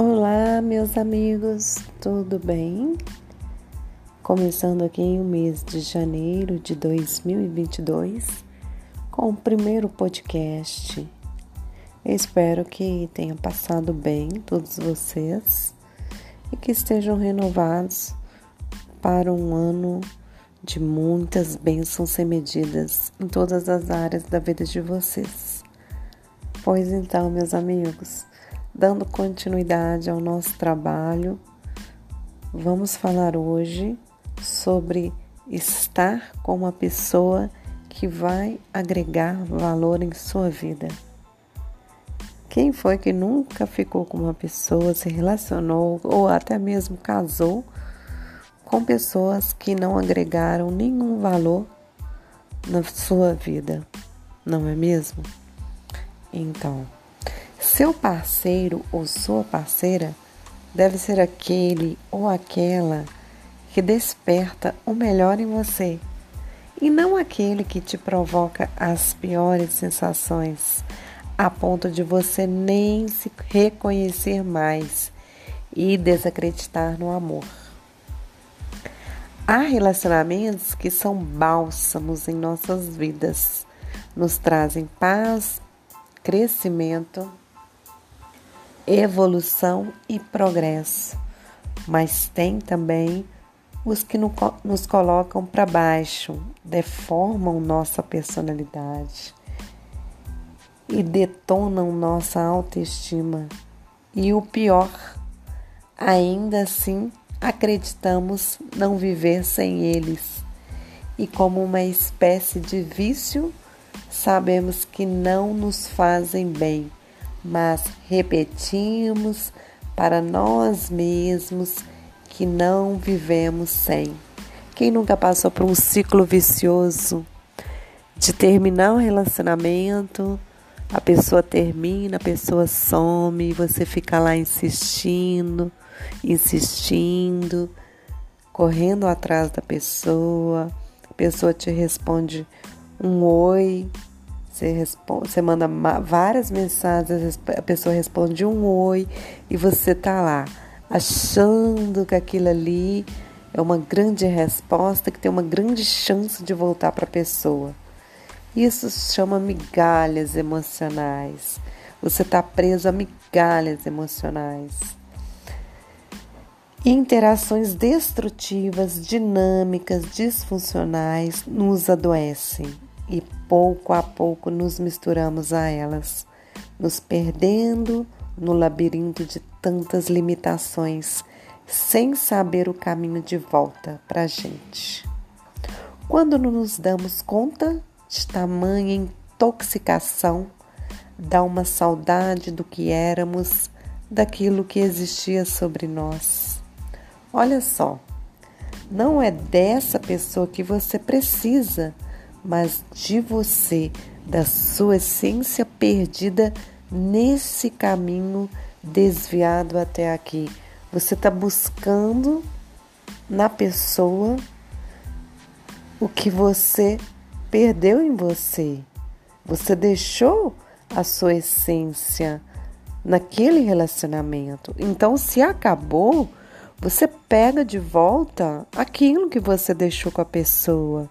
Olá, meus amigos, tudo bem? Começando aqui o mês de janeiro de 2022 com o primeiro podcast. espero que tenha passado bem todos vocês e que estejam renovados para um ano de muitas bênçãos sem medidas em todas as áreas da vida de vocês. Pois então, meus amigos, dando continuidade ao nosso trabalho, vamos falar hoje sobre estar com uma pessoa que vai agregar valor em sua vida. Quem foi que nunca ficou com uma pessoa, se relacionou ou até mesmo casou com pessoas que não agregaram nenhum valor na sua vida, não é mesmo? Então, seu parceiro ou sua parceira deve ser aquele ou aquela que desperta o melhor em você e não aquele que te provoca as piores sensações, a ponto de você nem se reconhecer mais e desacreditar no amor. Há relacionamentos que são bálsamos em nossas vidas, nos trazem paz, crescimento, evolução e progresso, mas tem também os que nos colocam para baixo, deformam nossa personalidade e detonam nossa autoestima. E o pior, ainda assim acreditamos não viver sem eles. E como uma espécie de vício, sabemos que não nos fazem bem, mas repetimos para nós mesmos que não vivemos sem. Quem nunca passou por um ciclo vicioso de terminar um relacionamento, a pessoa termina, a pessoa some, você fica lá insistindo, insistindo, correndo atrás da pessoa, a pessoa te responde um oi, você, responde, você manda várias mensagens, a pessoa responde um oi e você tá lá achando que aquilo ali é uma grande resposta, que tem uma grande chance de voltar para a pessoa. Isso chama migalhas emocionais. Você está preso a migalhas emocionais. Interações destrutivas, dinâmicas, disfuncionais nos adoecem e pouco a pouco nos misturamos a elas, nos perdendo no labirinto de tantas limitações, sem saber o caminho de volta para a gente. Quando nos damos conta de tamanha intoxicação, dá uma saudade do que éramos, daquilo que existia sobre nós. Olha só, não é dessa pessoa que você precisa mas de você, da sua essência perdida nesse caminho desviado até aqui. Você está buscando na pessoa o que você perdeu em você. Você deixou a sua essência naquele relacionamento. Então, se acabou, você pega de volta aquilo que você deixou com a pessoa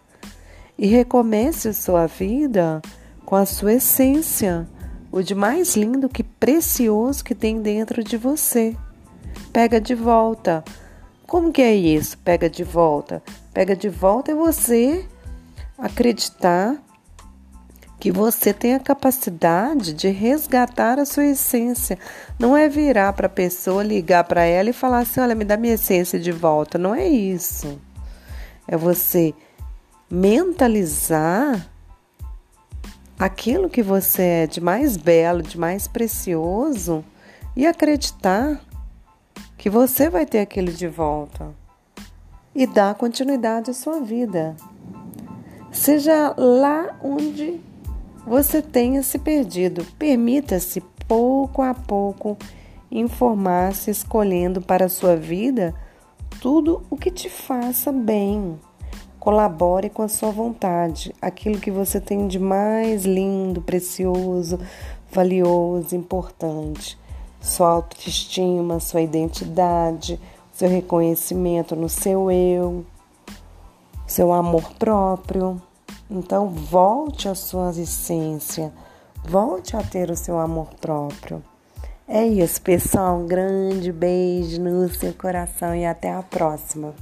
e recomece sua vida com a sua essência, o de mais lindo que precioso que tem dentro de você. Pega de volta. Como que é isso? Pega de volta. Pega de volta é você acreditar que você tem a capacidade de resgatar a sua essência. Não é virar para a pessoa, ligar para ela e falar assim: olha, me dá minha essência de volta. Não é isso. É você mentalizar aquilo que você é de mais belo, de mais precioso e acreditar que você vai ter aquilo de volta e dar continuidade à sua vida. Seja lá onde você tenha se perdido, permita-se pouco a pouco informar-se escolhendo para a sua vida tudo o que te faça bem. Colabore com a sua vontade, aquilo que você tem de mais lindo, precioso, valioso, importante. sua autoestima, sua identidade, seu reconhecimento no seu eu, seu amor próprio. Então, volte à sua essência, volte a ter o seu amor próprio. É isso, pessoal. Um grande beijo no seu coração e até a próxima.